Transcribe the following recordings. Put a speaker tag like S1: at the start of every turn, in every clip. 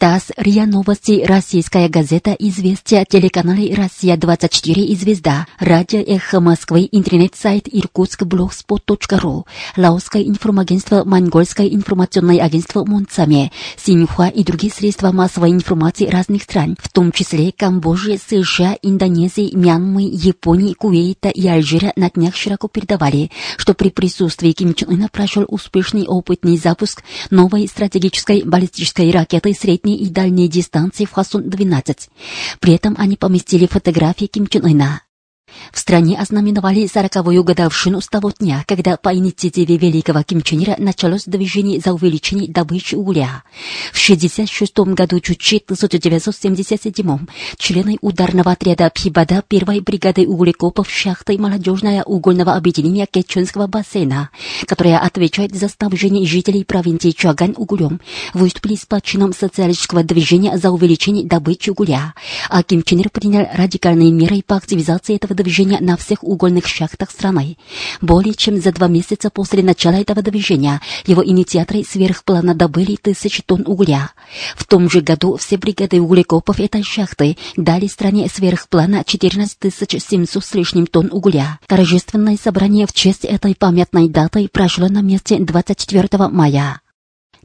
S1: ТАСС, РИА Новости, Российская газета, Известия, телеканалы Россия-24 и Звезда, радио Эхо Москвы, интернет-сайт irkutskblogspot.ru, Лаосское информагентство, Монгольское информационное агентство Монцаме, Синьхуа и другие средства массовой информации разных стран, в том числе Камбоджи, США, Индонезии, Мьянмы, Японии, Кувейта и Алжира на днях широко передавали, что при присутствии Ким Чен Ына прошел успешный опытный запуск новой стратегической баллистической ракеты средней и дальней дистанции в Хасун-12. При этом они поместили фотографии Ким Чен Ына. В стране ознаменовали сороковую годовщину с того дня, когда по инициативе великого Ким Чен Ира началось движение за увеличение добычи угля. В 1966 году Чучи 1977 члены ударного отряда Пхибада первой бригады углекопов шахты молодежного угольного объединения Кеченского бассейна, которая отвечает за снабжение жителей провинции Чуаган углем, выступили с почином социалистического движения за увеличение добычи угля, а Ким Чен Ир принял радикальные меры по активизации этого движения на всех угольных шахтах страны. Более чем за два месяца после начала этого движения его инициаторы сверхплана добыли тысячи тонн угля. В том же году все бригады углекопов этой шахты дали стране сверхплана 14 700 с лишним тонн угля. Торжественное собрание в честь этой памятной даты прошло на месте 24 мая.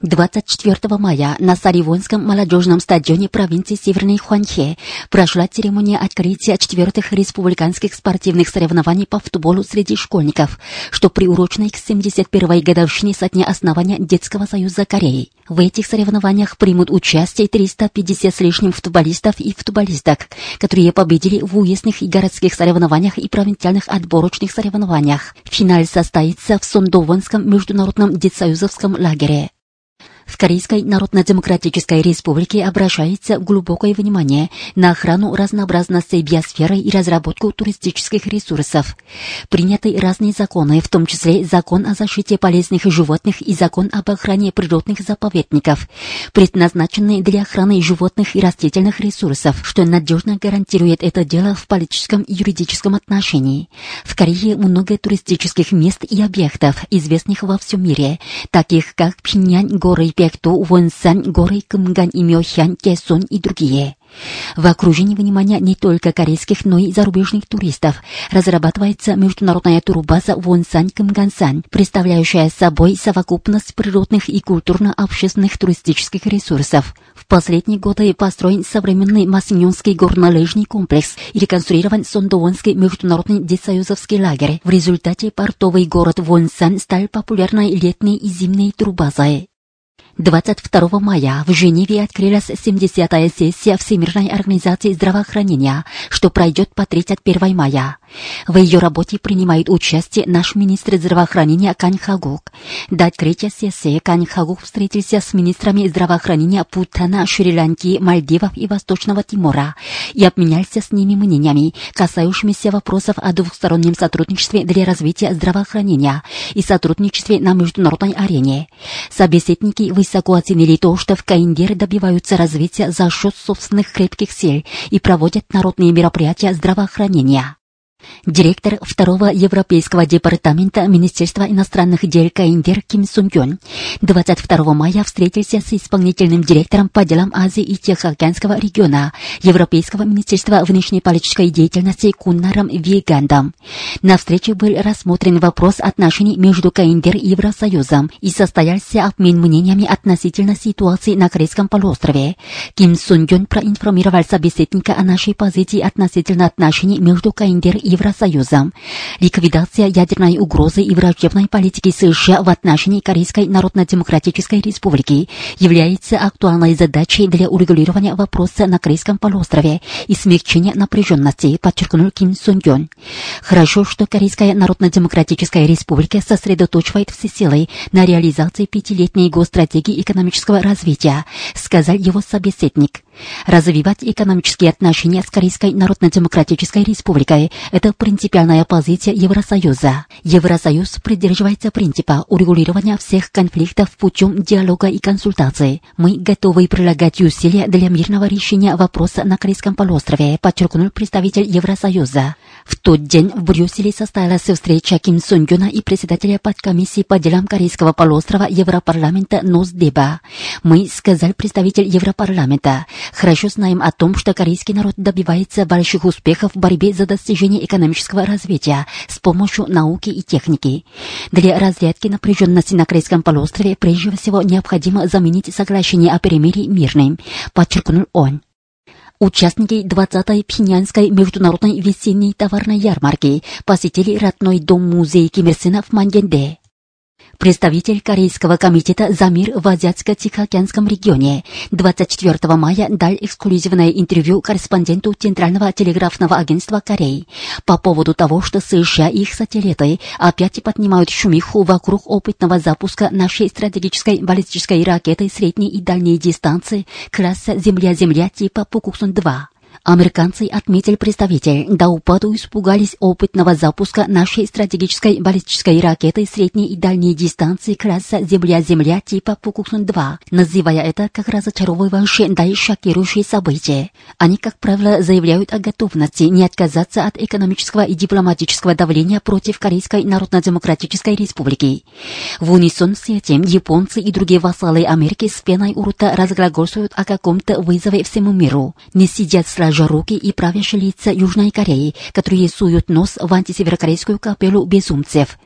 S1: 24 мая на Саривонском молодежном стадионе провинции Северной Хуанхе прошла церемония открытия четвертых республиканских спортивных соревнований по футболу среди школьников, что приурочено к 71-й годовщине со дня основания Детского союза Кореи. В этих соревнованиях примут участие 350 с лишним футболистов и футболисток, которые победили в уездных и городских соревнованиях и провинциальных отборочных соревнованиях. Финаль состоится в Сондовонском международном детсоюзовском лагере в Корейской Народно-Демократической Республике обращается глубокое внимание на охрану разнообразности биосферы и разработку туристических ресурсов. Приняты разные законы, в том числе закон о защите полезных животных и закон об охране природных заповедников, предназначенные для охраны животных и растительных ресурсов, что надежно гарантирует это дело в политическом и юридическом отношении. В Корее много туристических мест и объектов, известных во всем мире, таких как Пхеньян, горы Пекту, Вонсан, горы Кымган и Мёхян, Кесон и другие. В окружении внимания не только корейских, но и зарубежных туристов разрабатывается международная турбаза Вонсан Кымгансан, представляющая собой совокупность природных и культурно-общественных туристических ресурсов. В последние годы построен современный Масиньонский горнолыжный комплекс и реконструирован Сондовонский международный детсоюзовский лагерь. В результате портовый город Вонсан стал популярной летней и зимней турбазой. 22 мая в Женеве открылась 70-я сессия Всемирной организации здравоохранения, что пройдет по 31 мая. В ее работе принимает участие наш министр здравоохранения Кань Хагук. До открытия сессии Кань Хагук встретился с министрами здравоохранения Путана, Шри-Ланки, Мальдивов и Восточного Тимора и обменялся с ними мнениями, касающимися вопросов о двухстороннем сотрудничестве для развития здравоохранения и сотрудничестве на международной арене. Собеседники высоко оценили то, что в Каиндере добиваются развития за счет собственных крепких сил и проводят народные мероприятия здравоохранения. Директор второго Европейского департамента Министерства иностранных дел Каиндер Ким Сун Гён 22 мая встретился с исполнительным директором по делам Азии и Тихоокеанского региона Европейского Министерства внешнеполитической деятельности Куннаром Вигандом. На встрече был рассмотрен вопрос отношений между Каиндер и Евросоюзом и состоялся обмен мнениями относительно ситуации на Корейском полуострове. Ким Сун Гён проинформировал собеседника о нашей позиции относительно отношений между Каиндер и Евросоюзом. Ликвидация ядерной угрозы и враждебной политики США в отношении Корейской Народно-Демократической Республики является актуальной задачей для урегулирования вопроса на Корейском полуострове и смягчения напряженности, подчеркнул Ким Сун Гён. Хорошо, что Корейская Народно-Демократическая Республика сосредоточивает все силы на реализации пятилетней госстратегии экономического развития, сказал его собеседник. Развивать экономические отношения с Корейской Народно-Демократической Республикой – это принципиальная позиция Евросоюза. Евросоюз придерживается принципа урегулирования всех конфликтов путем диалога и консультаций. Мы готовы прилагать усилия для мирного решения вопроса на Корейском полуострове, подчеркнул представитель Евросоюза. В тот день в Брюсселе состоялась встреча Ким Сон Гюна и председателя подкомиссии по делам Корейского полуострова Европарламента Ноздеба. Мы, сказал представитель Европарламента, хорошо знаем о том, что корейский народ добивается больших успехов в борьбе за достижение экономического развития с помощью науки и техники. Для разрядки напряженности на Корейском полуострове прежде всего необходимо заменить соглашение о перемирии мирным, подчеркнул он. Участники 20-й Пхенянской международной весенней товарной ярмарки посетили родной дом-музей Ким Ир Сена в Мангенде. Представитель Корейского комитета за мир в Азиатско-Тихоокеанском регионе 24 мая дал эксклюзивное интервью корреспонденту Центрального телеграфного агентства Кореи по поводу того, что США и их сателлиты опять поднимают шумиху вокруг опытного запуска нашей стратегической баллистической ракеты средней и дальней дистанции класса «Земля-Земля» типа Пукуксун-2. Американцы, отметил представитель, до упаду испугались опытного запуска нашей стратегической баллистической ракеты средней и дальней дистанции класса «Земля-Земля» типа Пукуксун-2, называя это как разочаровывающее да и шокирующее событие. Они, как правило, заявляют о готовности не отказаться от экономического и дипломатического давления против Корейской Народно-Демократической Республики. В унисон с этим японцы и другие вассалы Америки с пеной у рта разглагольствуют о каком-то вызове всему миру. Не сидят сразу руки и правящие лица Южной Кореи, которые суют нос в антисеверокорейскую капеллу безумцев.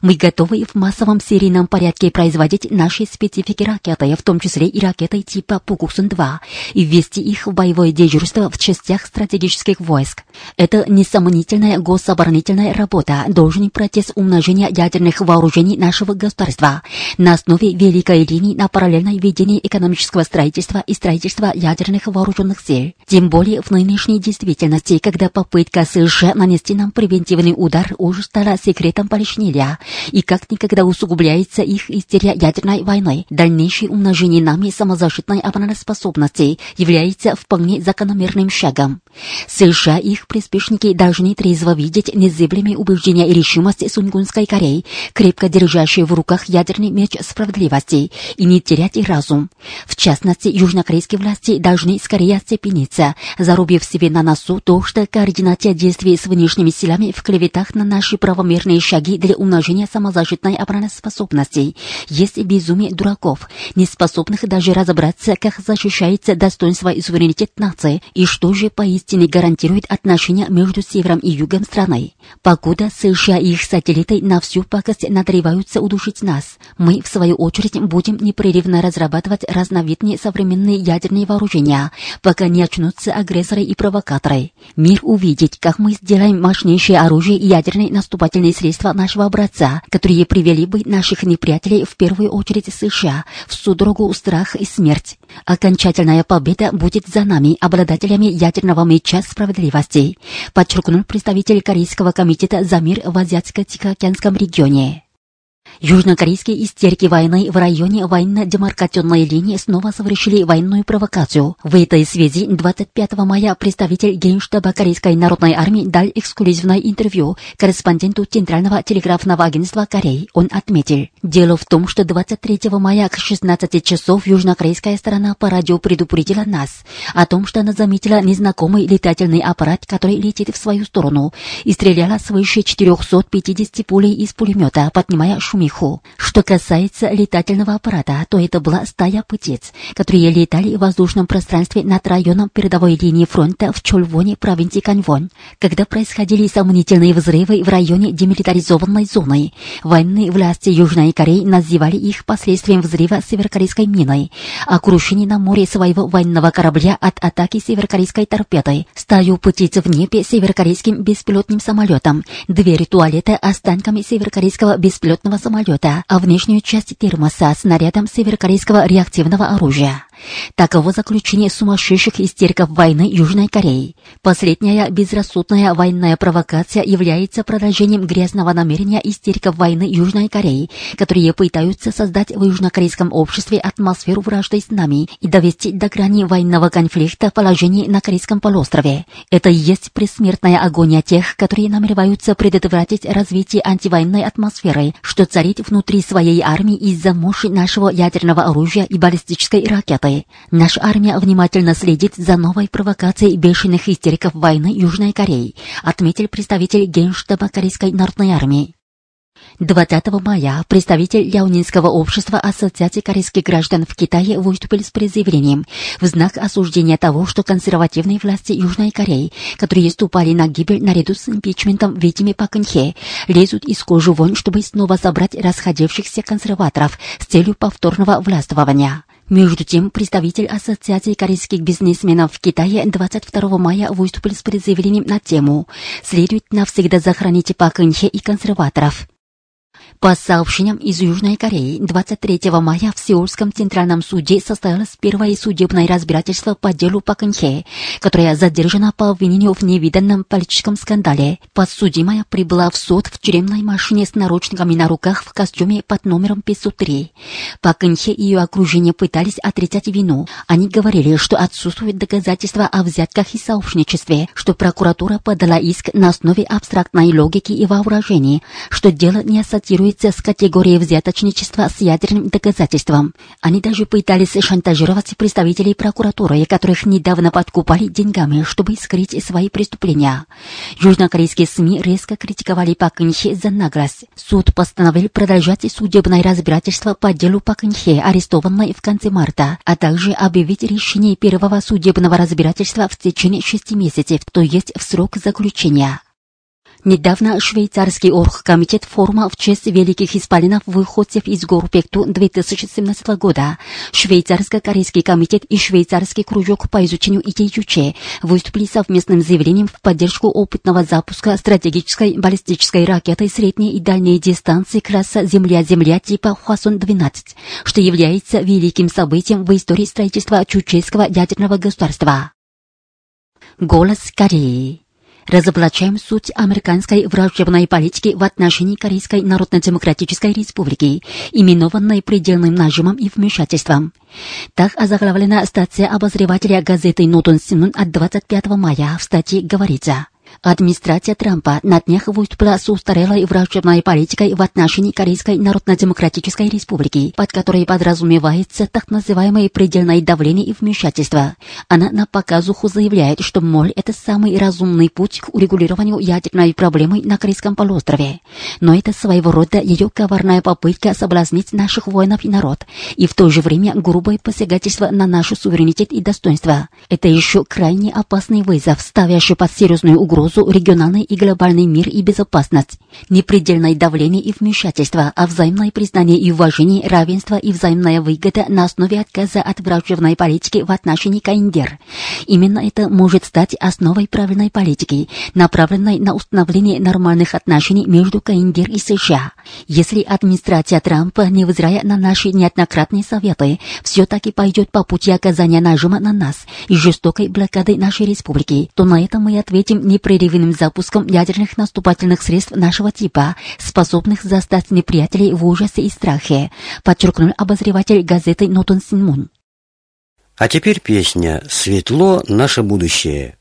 S1: Мы готовы в массовом серийном порядке производить наши специфики ракеты, в том числе и ракеты типа Пукуксун-2, и ввести их в боевое дежурство в частях стратегических войск. Это несомнительная гособоронительная работа, должный процесс умножения ядерных вооружений нашего государства на основе великой линии на параллельное ведение экономического строительства и строительства ядерных вооруженных сил. Тем более в нынешней действительности, когда попытка США нанести нам превентивный удар уже стала секретом полишнеля, и как никогда усугубляется их истерия ядерной войны, дальнейшее умножение нами самозащитной обороноспособности является вполне закономерным шагом. США и их приспешники должны трезво видеть незыблемые убеждения и решимость Сунгунской Кореи, крепко держащие в руках ядерный меч справедливости, и не терять и разум. В частности, южнокорейские власти должны скорее оцепениться, зарубив себе на носу то, что координация действий с внешними силами в клеветах на наши правомерные шаги для умножения самозащитной обороноспособности. Есть безумие дураков, не способных даже разобраться, как защищается достоинство и суверенитет нации, и что же поистине гарантирует отношения между севером и югом страны. Покуда США и их сателлиты на всю пакость надрываются удушить нас, мы, в свою очередь, будем непрерывно разрабатывать разновидные современные ядерные вооружения, пока не очнутся агрессоры и провокаторы. Мир увидеть, как мы сделаем мощнейшее оружие и ядерные наступательные средства нашего образца, которые привели бы наших неприятелей, в первую очередь США, в судорогу, страх и смерть. Окончательная победа будет за нами, обладателями ядерного меча справедливости, подчеркнул представитель Корейского комитета за мир в Азиатско-Тихоокеанском регионе. Южнокорейские истерики войны в районе военно-демаркационной линии снова совершили военную провокацию. В этой связи 25 мая представитель Генштаба Корейской народной армии дал эксклюзивное интервью корреспонденту Центрального телеграфного агентства Кореи. Он отметил, дело в том, что 23 мая к 16 часов южнокорейская сторона по радио предупредила нас о том, что она заметила незнакомый летательный аппарат, который летит в свою сторону, и стреляла свыше 450 пулей из пулемета, поднимая шумиху. Что касается летательного аппарата, то это была стая птиц, которые летали в воздушном пространстве над районом передовой линии фронта в Чольвоне, провинции Каньвон. Когда происходили сомнительные взрывы в районе демилитаризованной зоны, военные власти Южной Кореи называли их последствием взрыва северокорейской миной, а крушение на море своего военного корабля от атаки северокорейской торпедой, стаю птиц в небе северокорейским беспилотным самолетом, двери туалета останками северокорейского беспилотного самолета, а внешнюю часть термоса снарядом северокорейского реактивного оружия. Таково заключение сумасшедших истериков войны Южной Кореи. Последняя безрассудная военная провокация является продолжением грязного намерения истериков войны Южной Кореи, которые пытаются создать в южнокорейском обществе атмосферу вражды с нами и довести до грани военного конфликта положение на Корейском полуострове. Это и есть предсмертная агония тех, которые намереваются предотвратить развитие антивоенной атмосферы, что царит внутри своей армии из-за мощи нашего ядерного оружия и баллистической ракеты. Наша армия внимательно следит за новой провокацией бешеных истериков войны Южной Кореи, отметил представитель Генштаба Корейской народной армии. 20 мая представитель Ляонинского общества Ассоциации корейских граждан в Китае выступил с заявлением в знак осуждения того, что консервативные власти Южной Кореи, которые ступали на гибель наряду с импичментом Витими Пакэнхе, лезут из кожи вон, чтобы снова собрать расходившихся консерваторов с целью повторного властвования. Между тем, представитель Ассоциации корейских бизнесменов в Китае 22 мая выступил с заявлением на тему «Следует навсегда сохранить Пак и консерваторов». По сообщениям из Южной Кореи, 23 мая в Сеульском Центральном суде состоялось первое судебное разбирательство по делу Пак Кын которое задержано по обвинению в невиданном политическом скандале. Подсудимая прибыла в суд в тюремной машине с наручниками на руках в костюме под номером 503. Пак Кын и ее окружение пытались отрицать вину. Они говорили, что отсутствуют доказательства о взятках и сообщничестве, что прокуратура подала иск на основе абстрактной логики и вооружений, что дело не ассоциируется ассоциируется с категорией взяточничества с ядерным доказательством. Они даже пытались шантажировать представителей прокуратуры, которых недавно подкупали деньгами, чтобы скрыть свои преступления. Южнокорейские СМИ резко критиковали Пак Инхе за наглость. Суд постановил продолжать судебное разбирательство по делу Пак Инхе, арестованной в конце марта, а также объявить решение первого судебного разбирательства в течение шести месяцев, то есть в срок заключения. Недавно швейцарский оргкомитет форума в честь великих исполинов выходцев из гор Пекту 2017 года, швейцарско-корейский комитет и швейцарский кружок по изучению идей Юче выступили совместным заявлением в поддержку опытного запуска стратегической баллистической ракеты средней и дальней дистанции класса Земля-Земля типа Хвасон-12, что является великим событием в истории строительства чучейского ядерного государства. Голос Кореи разоблачаем суть американской враждебной политики в отношении Корейской Народно-Демократической Республики, именованной предельным нажимом и вмешательством. Так озаглавлена статья обозревателя газеты «Нотон Синун» от 25 мая. В статье говорится – Администрация Трампа на днях выступила с устарелой враждебной политикой в отношении Корейской Народно-Демократической Республики, под которой подразумевается так называемое предельное давление и вмешательство. Она на показуху заявляет, что, моль, это самый разумный путь к урегулированию ядерной проблемы на Корейском полуострове. Но это своего рода ее коварная попытка соблазнить наших воинов и народ, и в то же время грубое посягательство на нашу суверенитет и достоинство. Это еще крайне опасный вызов, ставящий под серьезную угрозу угрозу региональный и глобальный мир и безопасность, непредельное давление и вмешательство, а взаимное признание и уважение, равенство и взаимная выгода на основе отказа от враждебной политики в отношении КНДР. Именно это может стать основой правильной политики, направленной на установление нормальных отношений между КНДР и США. Если администрация Трампа, невзирая на наши неоднократные советы, все-таки пойдет по пути оказания нажима на нас и жестокой блокады нашей республики, то на это мы ответим непрерывным запуском ядерных наступательных средств нашего типа, способных застать неприятелей в ужасе и страхе, подчеркнул обозреватель газеты Нотон Синмун.
S2: А теперь песня «Светло наше будущее».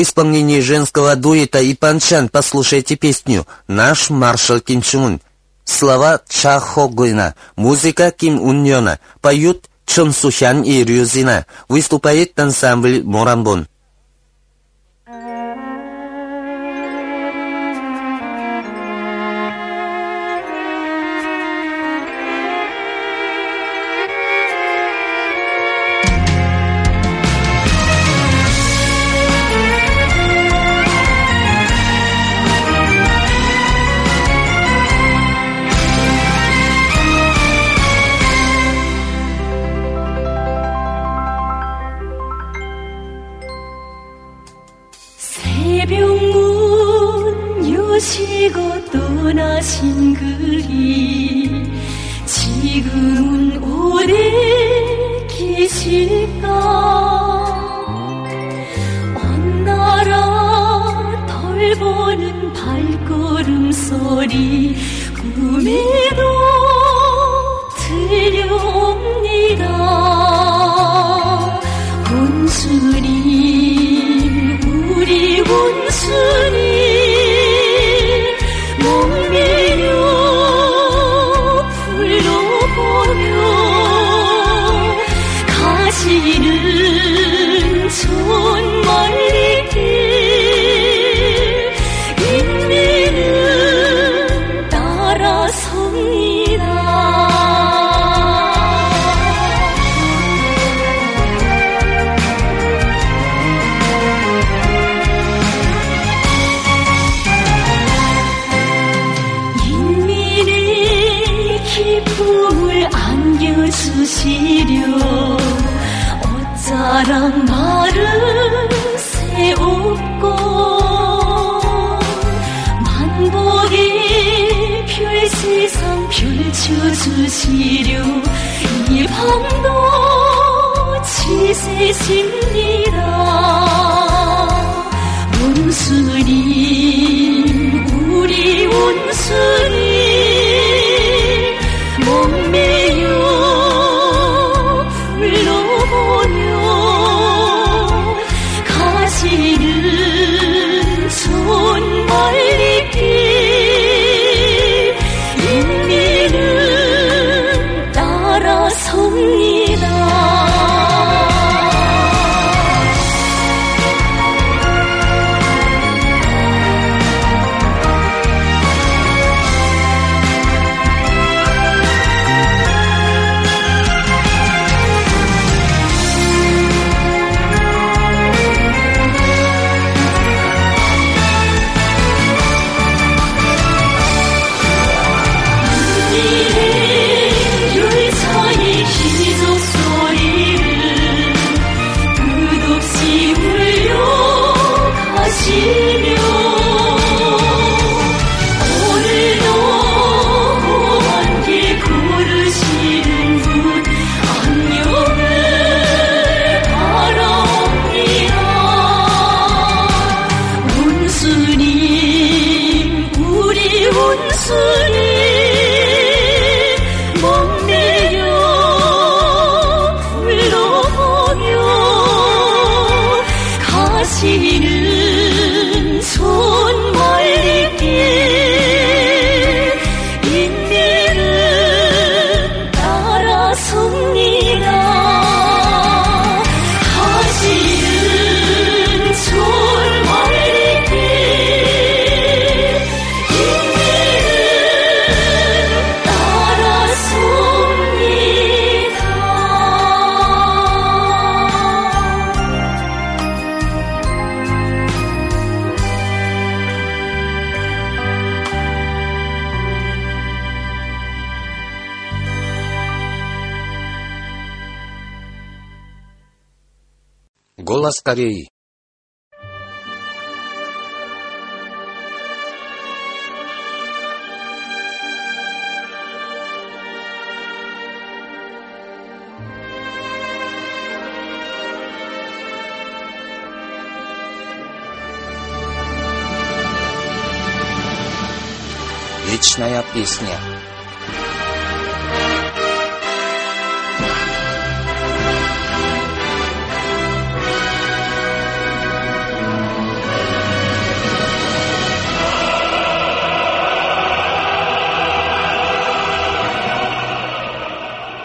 S3: в исполнении женского дуэта и панчан послушайте песню «Наш маршал Ким Чун». Слова Ча Хо Гуйна, музыка Ким Ун Йона, поют Чон Сухян и Рюзина, выступает ансамбль
S4: «Морамбон».
S3: Голос Кореи. Вечная песня.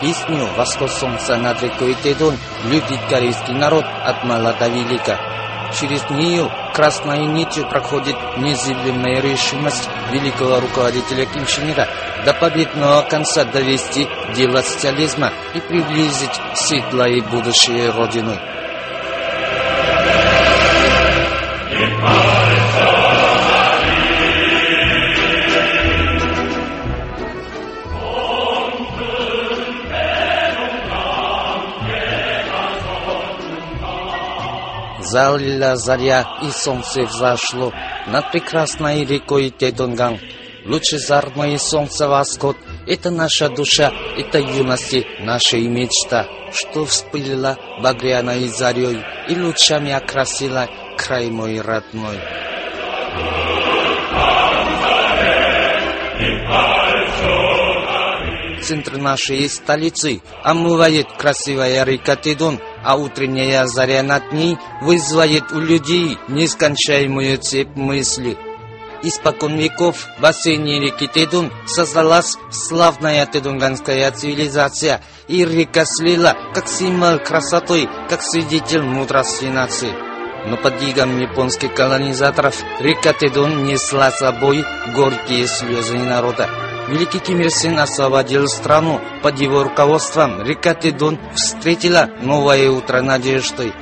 S3: Песню «Восход над рекой Тедон» любит корейский народ от мала до велика. Через нее красной нитью проходит незыблемая решимость великого руководителя Ким Чен Ира до победного конца довести дело социализма и приблизить светлое будущее Родины. Залила заря, и солнце взошло над прекрасной рекой Тедонган. Лучезарное солнце восход — это наша душа, это юности, наша мечта, что вспылила багряной зарей и лучами окрасила край мой родной. Центр нашей столицы омывает красивая река Тедон, а утренняя заря над ней вызывает у людей нескончаемую цепь мыслей. Испокон веков в бассейне реки Тедун создалась славная тедунганская цивилизация, и река слила как символ красоты, как свидетель мудрости нации. Но под игом японских колонизаторов река Тедун несла собой горькие слезы народа. Великий Ким Ир Сен освободил страну. Под его руководством река Тедун встретила новое утро надежды.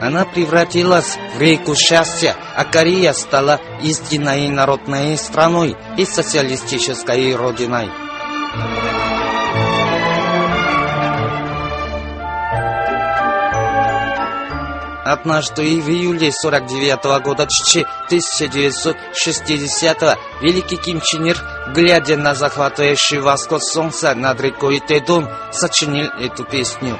S3: Она превратилась в реку счастья, а Корея стала истинной народной страной и социалистической родиной. Однажды в июле 49 года 1960 великий Ким Чен Ир, глядя на захватывающий восход солнца над рекой Тедун, сочинил эту песню.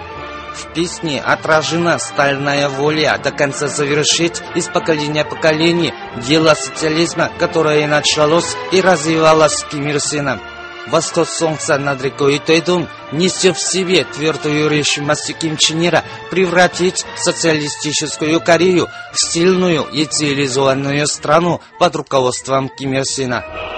S3: В песне отражена стальная воля до конца завершить из поколения в поколение дело социализма, которое началось и развивалось Ким Ир Сеном. Восход солнца над рекой Тайдун несет в себе твердую решимость Ким Чен Ира превратить социалистическую Корею в сильную и цивилизованную страну под руководством Ким Ир Сена.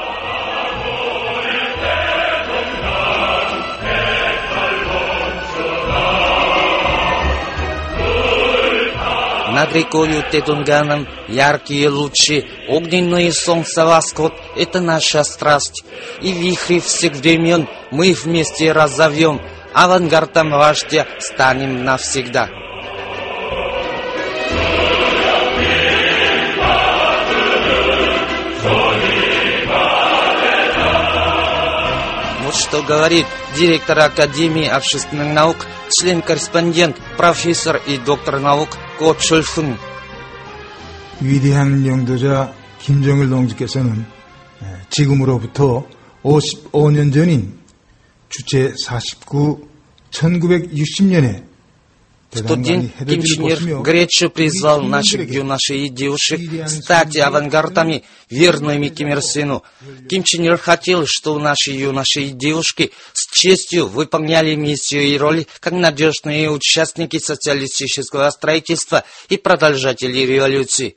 S3: Над рекою Тедунганом яркие лучи, огненные солнце восход — это наша страсть. И вихри всех времен мы вместе разовьем, авангардом вождя станем навсегда. Вот что говорит директор Академии общественных наук, член-корреспондент, профессор и доктор наук 꽃을 훔.
S5: 위대한 영도자 김정일 동지께서는 예, 지금으로부터 55년 전인 주체 49, 1960년에
S3: В тот день Ким Чен Ир горячо призвал наших юношей и девушек стать авангардами, верными Ким Ир Сену. Ким Чен Ир хотел, что наши юноши и девушки с честью выполняли миссию и роль как надежные участники социалистического строительства и продолжатели революции.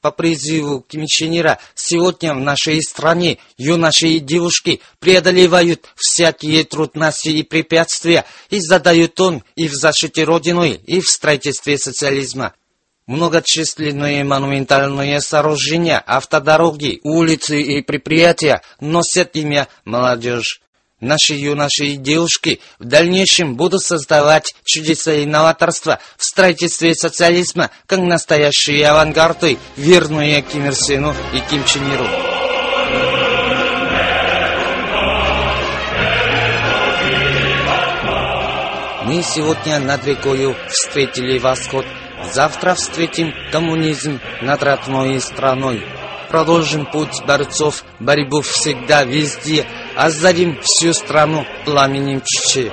S3: По призыву Ира сегодня в нашей стране юноши и девушки преодолевают всякие трудности и препятствия и задают тон и в защите Родины, и в строительстве социализма. Многочисленные монументальные сооружения, автодороги, улицы и предприятия носят имя «Молодежь». Наши юноши и девушки в дальнейшем будут создавать чудеса и новаторства в строительстве социализма, как настоящие авангарды, верные Ким Ир Сену и Ким Чен Иру. Мы сегодня над рекою встретили восход, завтра встретим коммунизм над родной страной. Продолжим путь борцов, борьбу всегда, везде, озарим всю страну пламенем чечи.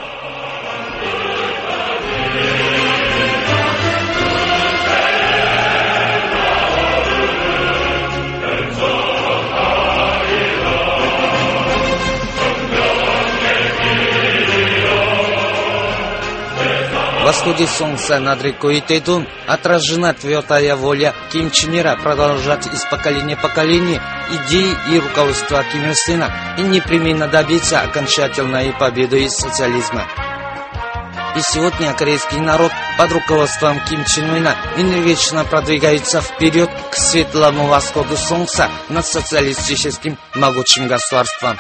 S3: Восходе солнца над рекой Тедун отражена твердая воля Ким Чен Ира продолжать из поколения в поколение идеи и руководства Ким Ир Сена и непременно добиться окончательной победы из социализма.
S4: И сегодня корейский народ под руководством Ким Чен Ына энергично продвигается вперед к светлому восходу солнца над социалистическим могучим государством.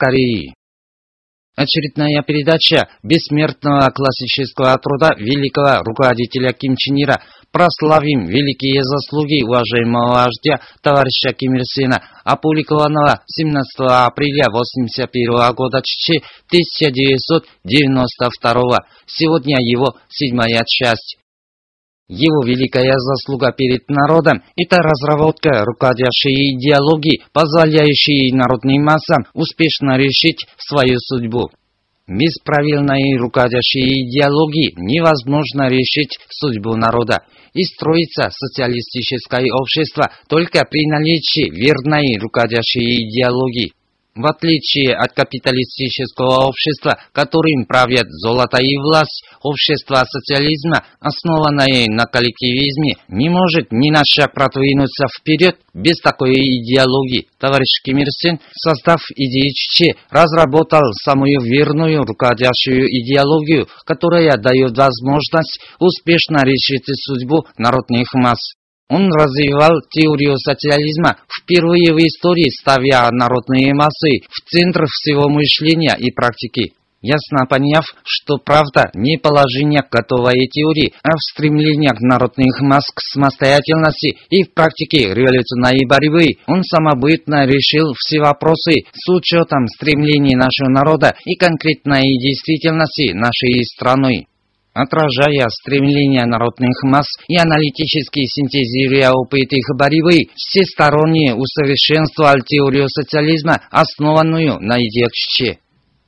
S6: Кореи. Очередная передача бессмертного классического труда великого руководителя Ким Чен Ира прославим великие заслуги уважаемого вождя товарища Ким Ир Сена, опубликованного 17 апреля 1981 года Чичи 1992. Сегодня его седьмая часть. Его великая заслуга перед народом – это разработка руководящей идеологии, позволяющей народным массам успешно решить свою судьбу. Без правильной руководящей идеологии невозможно решить судьбу народа и строится социалистическое общество только при наличии верной руководящей идеологии. В отличие от капиталистического общества, которым правят золото и власть, общество социализма, основанное на коллективизме, не может ни на шаг продвинуться вперед без такой идеологии. Товарищ Ким Ир Сен, создав идеи ЧЧ, разработал самую верную руководящую идеологию, которая дает возможность успешно решить судьбу народных масс. Он развивал теорию социализма, впервые в истории ставя народные массы в центр всего мышления и практики. Ясно поняв, что правда не положение готовой теории, а в стремлениях народных масс к самостоятельности и в практике революционной борьбы, он самобытно решил все вопросы с учетом стремлений нашего народа и конкретной действительности нашей страны отражая стремления народных масс и аналитически синтезируя опыт их борьбы, всесторонне усовершенствовал теорию социализма, основанную на идеях Чче.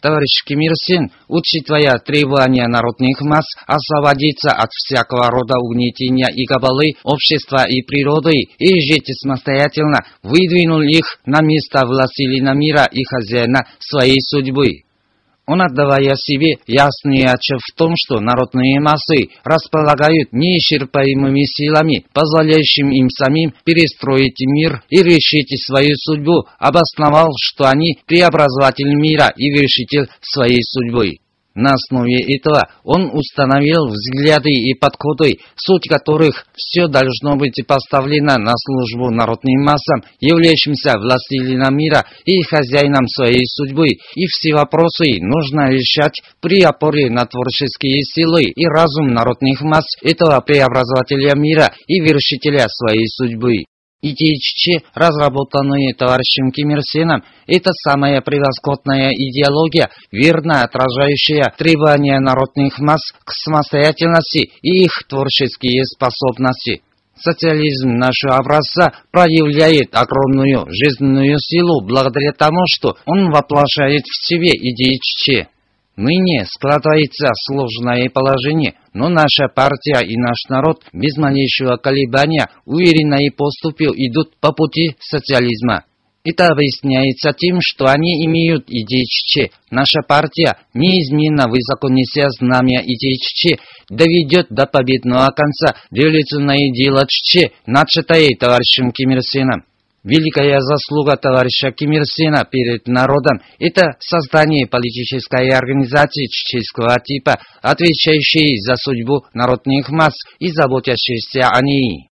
S6: Товарищ Ким Ир Сен, учитывая требования народных масс освободиться от всякого рода угнетения и кабалы общества и природы и жить самостоятельно, выдвинул их на место властелина мира и хозяина своей судьбы. Он отдавая себе ясный отчет в том, что народные массы располагают неисчерпаемыми силами, позволяющими им самим перестроить мир и решить свою судьбу, обосновал, что они преобразователь мира и вершитель своей судьбы. На основе этого он установил взгляды и подходы, суть которых все должно быть поставлено на службу народным массам, являющимся властелином мира и хозяином своей судьбы, и все вопросы нужно решать при опоре на творческие силы и разум народных масс этого преобразователя мира и вершителя своей судьбы. Идеи разработанные товарищем Ким Ир Сеном, это самая превосходная идеология, верно отражающая требования народных масс к самостоятельности и их творческие способности. Социализм нашего образца проявляет огромную жизненную силу благодаря тому, что он воплощает в себе идеи ЧЧ. Ныне складывается сложное положение, но наша партия и наш народ без малейшего колебания уверенно и поступил идут по пути социализма. Это объясняется тем, что они имеют идеи ЧЧ. Наша партия, неизменно высоко неся знамя идеи ЧЧ, доведет до победного конца революционное дело ЧЧ, начатое товарищем Ким Ир Сеном. Великая заслуга товарища Ким Ир Сена перед народом – это создание политической организации чеченского типа, отвечающей за судьбу народных масс и заботящейся о ней.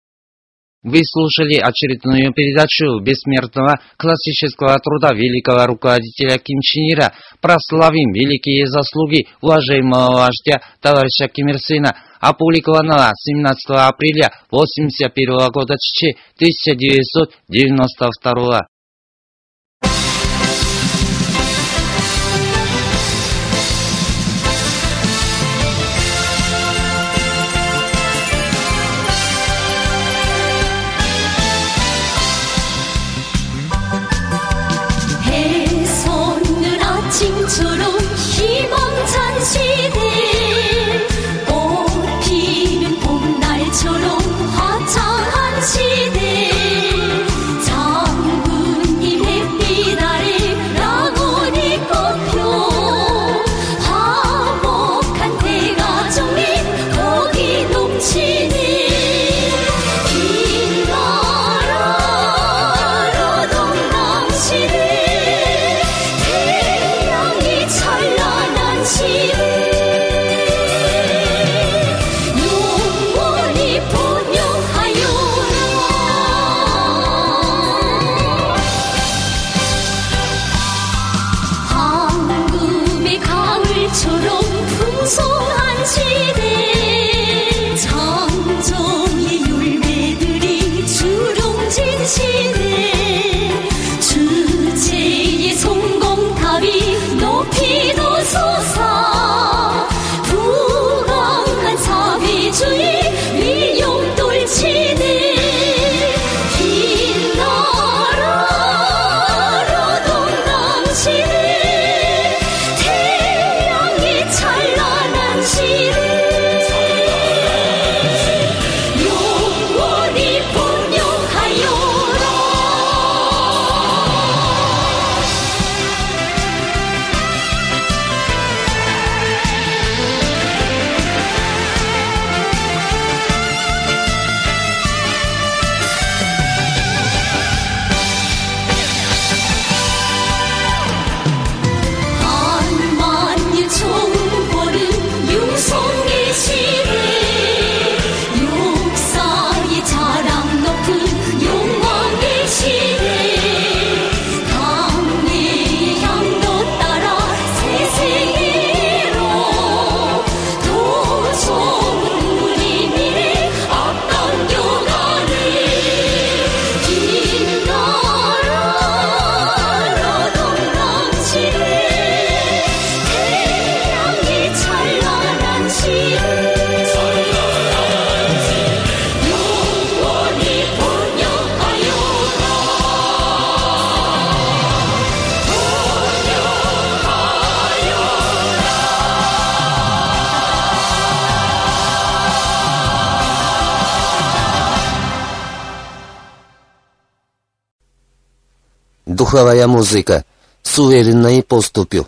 S6: Вы слушали очередную передачу бессмертного классического труда великого руководителя Ким Чен Ира «Прославим великие заслуги уважаемого вождя товарища Ким Ир Сена», опубликованного 17 апреля 1981 года 1992.
S4: 해
S7: духовая музыка, с уверенной поступью.